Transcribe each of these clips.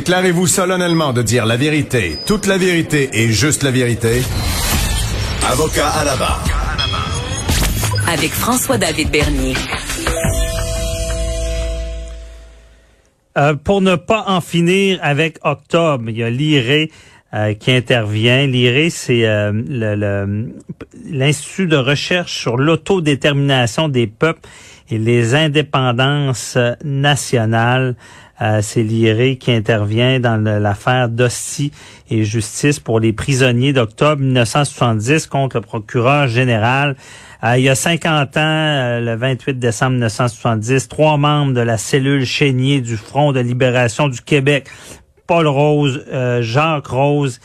Déclarez-vous solennellement de dire la vérité, toute la vérité et juste la vérité. Avocat à la barre. Avec François-David Bernier. Euh, pour ne pas en finir avec octobre, il y a l'IRE euh, qui intervient. L'IRE, c'est euh, le- l'Institut de recherche sur l'autodétermination des peuples et les indépendances nationales. Euh, c'est l'IRE qui intervient dans l'affaire d'Hostie et justice pour les prisonniers d'octobre 1970 contre le procureur général. Euh, il y a 50 ans, euh, le 28 décembre 1970, trois membres de la cellule chénier du Front de libération du Québec, Paul Rose, euh, Jacques Rose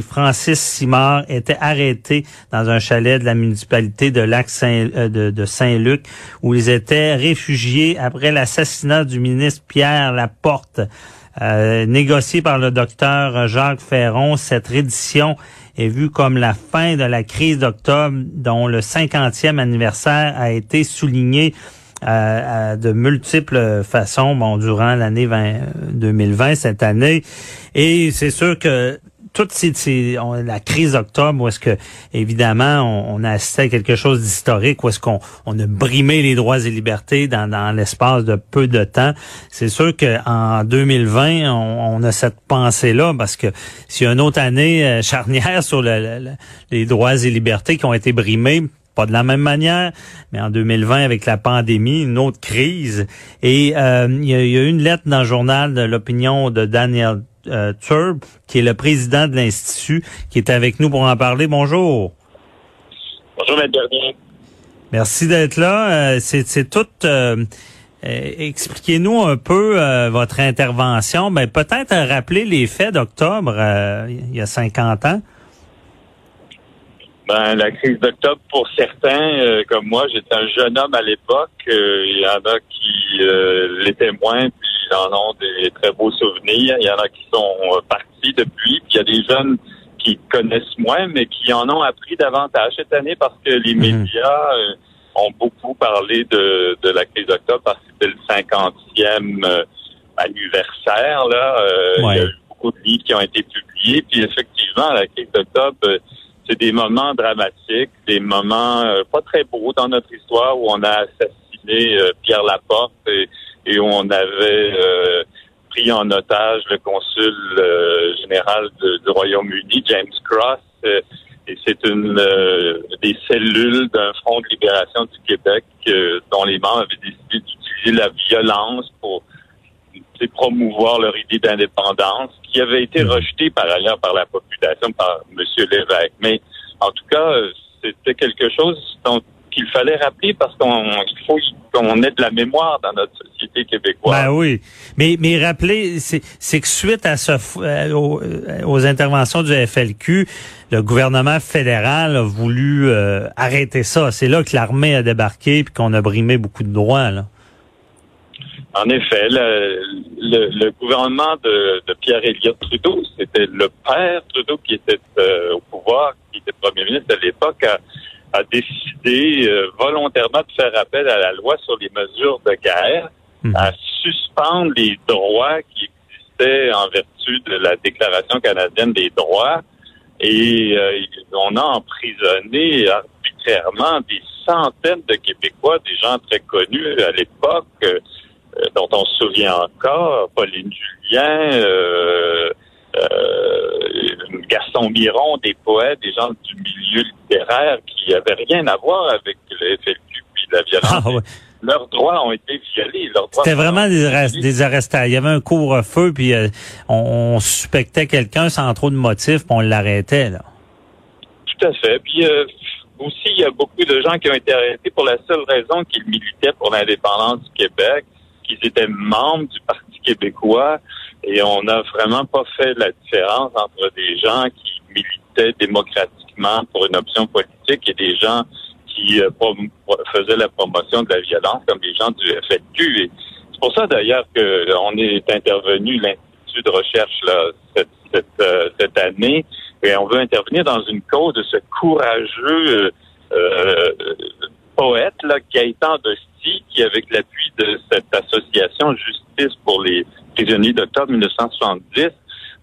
Francis Simard étaient arrêtés dans un chalet de la municipalité de Lac euh, Saint-Luc où ils étaient réfugiés après l'assassinat du ministre Pierre Laporte. Euh, négocié par le docteur Jacques Ferron, cette reddition est vue comme la fin de la crise d'octobre dont le 50e anniversaire a été souligné euh, de multiples façons bon, durant l'année 20 2020, cette année. Et c'est sûr que toute ces, ces- on- la crise d'octobre, où est-ce que, évidemment, on, on a assisté à quelque chose d'historique, où est-ce qu'on on a brimé les droits et libertés dans, dans l'espace de peu de temps. C'est sûr qu'en 2020, on, on a cette pensée-là, parce que s'il y a une autre année euh, charnière sur le- le- le- les droits et libertés qui ont été brimés, pas de la même manière, mais en 2020, avec la pandémie, une autre crise. Et euh, il y, a, il une lettre dans le journal de l'opinion de Daniel euh, Turb, qui est le président de l'Institut, qui est avec nous pour en parler. Bonjour. Bonjour, Bernier. Merci d'être là. Euh, c'est, tout. euh, euh, expliquez-nous un peu votre intervention. Ben, peut-être rappeler les faits d'octobre, il y a 50 ans. Ben, la crise d'octobre, pour certains, euh, comme moi, j'étais un jeune homme à l'époque. euh, Il y en a qui euh, l'étaient moins, puis en ont des très beaux souvenirs. Il y en a qui sont euh, partis depuis, puis il y a des jeunes qui connaissent moins, mais qui en ont appris davantage cette année parce que les Mhm. médias euh, ont beaucoup parlé de, de la crise d'octobre parce que c'était le 50e euh, anniversaire. Là, Euh, Il y a eu beaucoup de livres qui ont été publiés, puis effectivement, la crise d'octobre... c'est des moments dramatiques, des moments pas très beaux dans notre histoire où on a assassiné Pierre Laporte et, et où on avait euh, pris en otage le consul euh, général du Royaume-Uni, James Cross. euh, et c'est une euh, des cellules d'un front de libération du Québec euh, dont les membres avaient décidé d'utiliser la violence pour promouvoir leur idée d'indépendance, qui avait été rejetée par ailleurs par la population, par M. Lévesque. Mais en tout cas, c'était quelque chose dont qu'il fallait rappeler parce qu'on il faut qu'on ait de la mémoire dans notre société québécoise. Ben oui. Mais, mais rappelez, c'est c'est que suite à ce, euh, aux, euh, aux interventions du FLQ, le gouvernement fédéral a voulu euh, arrêter ça. C'est là que l'armée a débarqué puis qu'on a brimé beaucoup de droits. Là. En effet, le, le, le gouvernement de, de Pierre Elliott Trudeau, c'était le père Trudeau qui était euh, au pouvoir, qui était premier ministre à l'époque, a, a décidé euh, volontairement de faire appel à la loi sur les mesures de guerre, Mhm. à suspendre les droits qui existaient en vertu de la Déclaration canadienne des droits. Et euh, on a emprisonné arbitrairement des centaines de Québécois, des gens très connus à l'époque, euh, dont on se souvient encore, Pauline Julien, euh, Gaston Miron, des poètes, des gens du milieu littéraire qui avaient rien à voir avec le FLQ puis la violence. Ah ouais. Leurs droits ont été violés. C'était vraiment des, des. Il y avait un couvre-feu puis euh, on, on suspectait quelqu'un sans trop de motifs puis on l'arrêtait. là. Tout à fait. Puis euh, aussi, il y a beaucoup de gens qui ont été arrêtés pour la seule raison qu'ils militaient pour l'indépendance du Québec, qu'ils étaient membres du Parti québécois et on n'a vraiment pas fait la différence entre des gens qui militaient démocratiquement pour une option politique et des gens qui euh, faisaient la promotion de la violence comme les gens du FLQ. c'est pour ça d'ailleurs qu'on est intervenu l'Institut de recherche là, cette, cette, euh, cette, année et on veut intervenir dans une cause de ce courageux euh, poète là, Gaëtan Dosti qui, avec l'appui de cette association Justice pour les prisonniers d'octobre 1970,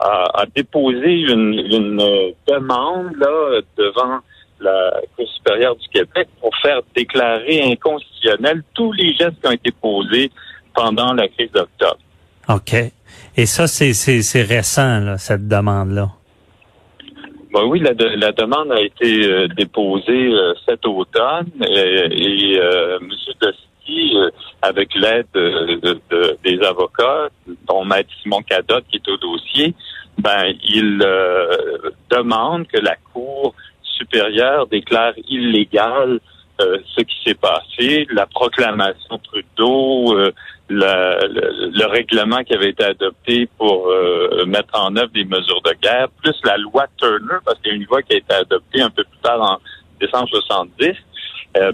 a, déposé une, une demande devant la Cour supérieure du Québec pour faire déclarer inconstitutionnels tous les gestes qui ont été posés pendant la crise d'octobre. OK. Et ça, c'est récent, cette demande-là. Ben oui, la, la, demande a été euh, déposée euh, cet automne euh, et, M. Dosti, avec l'aide de, des avocats, dont Maître Simon Cadotte qui est au dossier, ben il demande que la Cour supérieure déclare illégal euh, ce qui s'est passé, la proclamation Trudeau, euh, le, règlement qui avait été adopté pour euh, mettre en œuvre des mesures de guerre, plus la loi Turner, parce qu'il y a une loi qui a été adoptée un peu plus tard en décembre 70,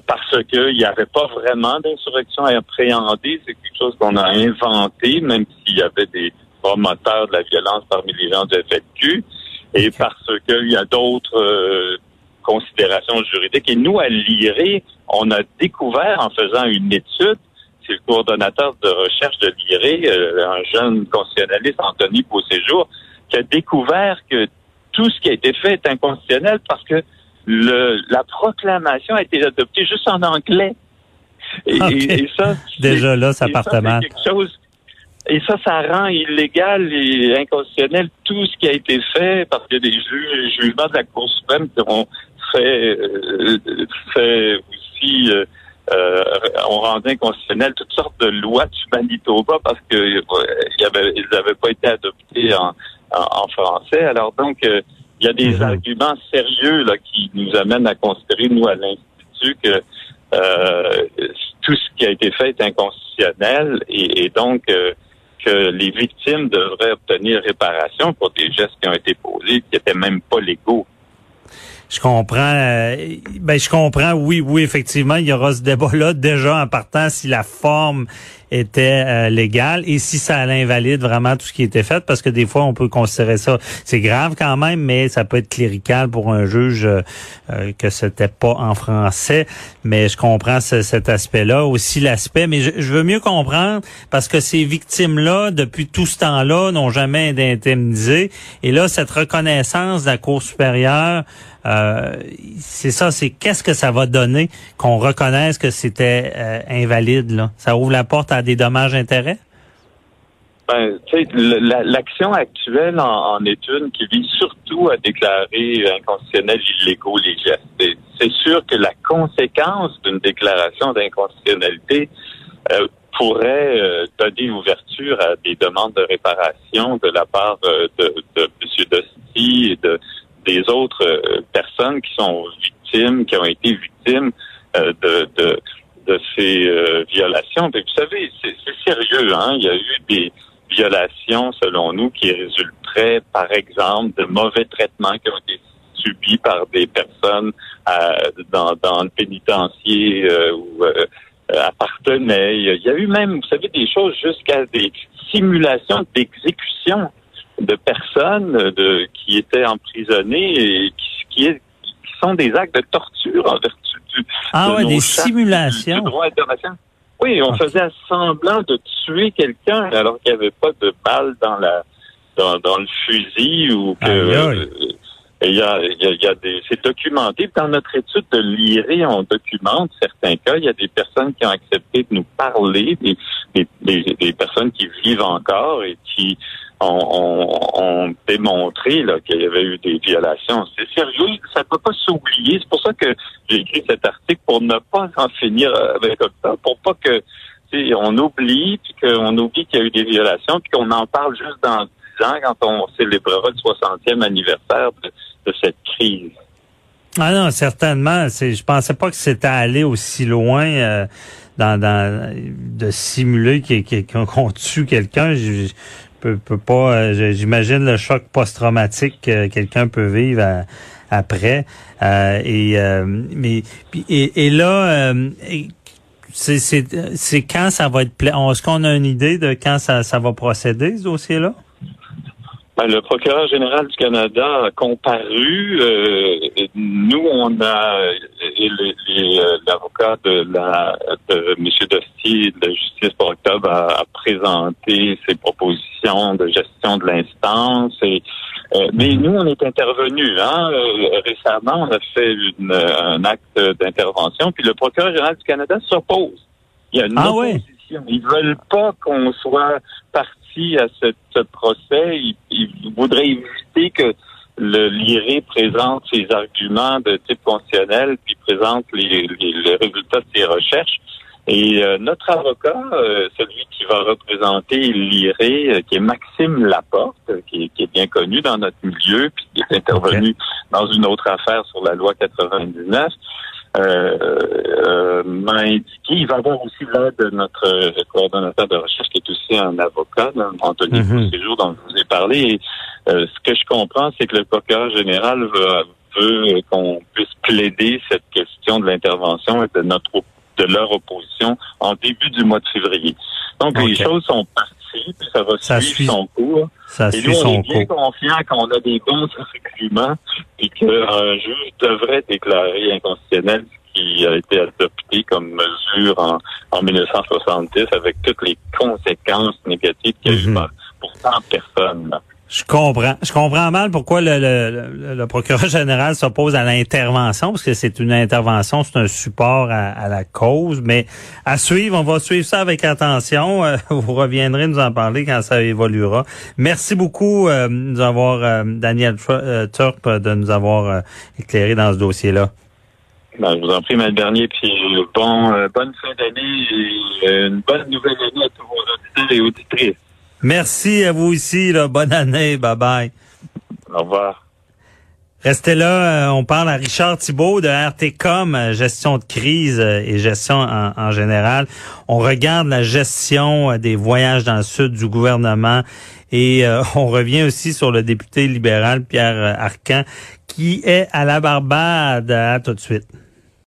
parce qu'il n'y avait pas vraiment d'insurrection appréhendée. C'est quelque chose qu'on a inventé, même s'il y avait des promoteurs de la violence parmi les gens du FLQ, et parce qu'il y a d'autres considérations juridiques. Et nous, à l'IRE, on a découvert en faisant une étude, c'est le coordonnateur de recherche de l'IRE, euh, un jeune constitutionnaliste, Anthony Beauséjour, qui a découvert que tout ce qui a été fait est inconstitutionnel parce que le, la proclamation a été adoptée juste en anglais. Et, ça, déjà là, ça part mal. Et ça, ça rend illégal et inconstitutionnel tout ce qui a été fait parce que des jugements de la Cour suprême qui ont fait, euh, fait aussi euh, euh, on rendait inconstitutionnel toutes sortes de lois du Manitoba parce que euh, y avait, ils n'avaient pas été adoptés en, en, français. Alors donc, il y a des mhm. arguments sérieux là qui nous amènent à considérer nous à l'institut que tout ce qui a été fait est inconstitutionnel et, et donc que les victimes devraient obtenir réparation pour des gestes qui ont été posés qui n'étaient même pas légaux. Je comprends. Euh, ben, je comprends. Oui, oui, effectivement, il y aura ce débat-là déjà en partant si la forme était euh, légale et si ça invalide vraiment tout ce qui était fait, parce que des fois, on peut considérer ça, c'est grave quand même, mais ça peut être clérical pour un juge euh, que c'était pas en français. Mais je comprends cet aspect-là, aussi l'aspect, mais je, je, veux mieux comprendre parce que ces victimes-là, depuis tout ce temps-là, n'ont jamais été. Et là, cette reconnaissance de la Cour supérieure euh, c'est ça, c'est qu'est-ce que ça va donner qu'on reconnaisse que c'était euh, invalide. Là? Ça ouvre la porte à des dommages-intérêts? Ben, l'action actuelle en, en, est une qui vise surtout à déclarer inconstitutionnels illégaux les gestes. C'est sûr que la conséquence d'une déclaration d'inconstitutionnalité euh, pourrait donner ouverture à des demandes de réparation de la part de, de M. Dosti et de des autres euh, personnes qui sont victimes, qui ont été victimes euh, de, de, ces euh, violations. Vous savez, c'est sérieux. Hein? Il y a eu des violations, selon nous, qui résulteraient, par exemple, de mauvais traitements qui ont été subis par des personnes dans, dans le pénitencier où appartenaient. Il y a eu même, vous savez, des choses jusqu'à des simulations d'exécution de personnes de, qui étaient emprisonnées et qui, qui, qui sont des actes de torture en vertu du ah ouais, des simulations. Du, droit international. Oui, on faisait semblant de tuer quelqu'un alors qu'il n'y avait pas de balle dans la dans, dans le fusil ou que euh, il y a, il y a, des, c'est documenté. Dans notre étude de l'IRE, on documente certains cas. Il y a des personnes qui ont accepté de nous parler, des, des, des personnes qui vivent encore et qui ont, démontré qu'il y avait eu des violations. C'est sérieux, ça ne peut pas s'oublier. C'est pour ça que j'ai écrit cet article pour ne pas en finir avec ça, pour pas que on oublie, puis qu'on oublie qu'il y a eu des violations, puis qu'on en parle juste dans 10 ans quand on célébrera le 60e anniversaire de, cette crise. Ah non, certainement. Je pensais pas que c'était allé aussi loin. Euh, dans, de simuler qu'on tue quelqu'un. Pas. J'imagine le choc post-traumatique que quelqu'un peut vivre après. et mais et, là. c'est quand ça va être Est-ce qu'on a une idée de quand ça, ça va procéder, ce dossier-là? Ben, le procureur général du Canada a comparu. Euh, nous, on a euh, l'avocat de la de M. Dostier de la Justice pour octobre a, présenté ses propositions de gestion de l'instance. Et euh, mais nous, on est intervenu. Hein, récemment, on a fait une, un acte d'intervention. Puis le procureur général du Canada s'oppose. Il y a une ah opposition. Ils veulent pas qu'on soit parti à ce, procès, il, voudrait éviter que le l'IRE présente ses arguments de type constitutionnel, puis présente les, résultats de ses recherches. Et euh, notre avocat, euh, celui qui va représenter l'IRE, euh, qui est Maxime Laporte, qui, est bien connu dans notre milieu, puis qui est intervenu dans une autre affaire sur la loi 99, euh, euh, m'a indiqué. Il va avoir aussi l'aide de notre coordonnateur de recherche qui est aussi un avocat, Anthony mm dont je vous ai parlé. Et, euh, ce que je comprends, c'est que le procureur général veut, veut qu'on puisse plaider cette question de l'intervention et de notre de leur opposition en début du mois de février. Donc les choses sont parties, puis ça va suivre son cours. Ça et nous, on est bien confiant qu'on a des bons arguments et qu'un juge devrait déclarer inconstitutionnel ce qui a été adopté comme mesure en, en 1970 avec toutes les conséquences négatives qu'il y a eu mhm. pour 100 personnes. Je comprends. Je comprends mal pourquoi le, le, le procureur général s'oppose à l'intervention, parce que c'est une intervention, c'est un support à, la cause. Mais à suivre, on va suivre ça avec attention. Euh, vous reviendrez nous en parler quand ça évoluera. Merci beaucoup euh, nous avoir, euh, Daniel Turp, de nous avoir éclairé dans ce dossier-là. Ben, je vous en prie, ma dernier, puis bon, bonne fin d'année et une bonne nouvelle année à tous vos auditeurs et auditrices. Merci à vous aussi. Là. Bonne année. Bye bye. Au revoir. Restez là, euh, on parle à Richard Thibault de RTCOM, euh, gestion de crise euh, et gestion en, général. On regarde la gestion des voyages dans le sud du gouvernement et on revient aussi sur le député libéral Pierre Arcan qui est à la Barbade. À tout de suite.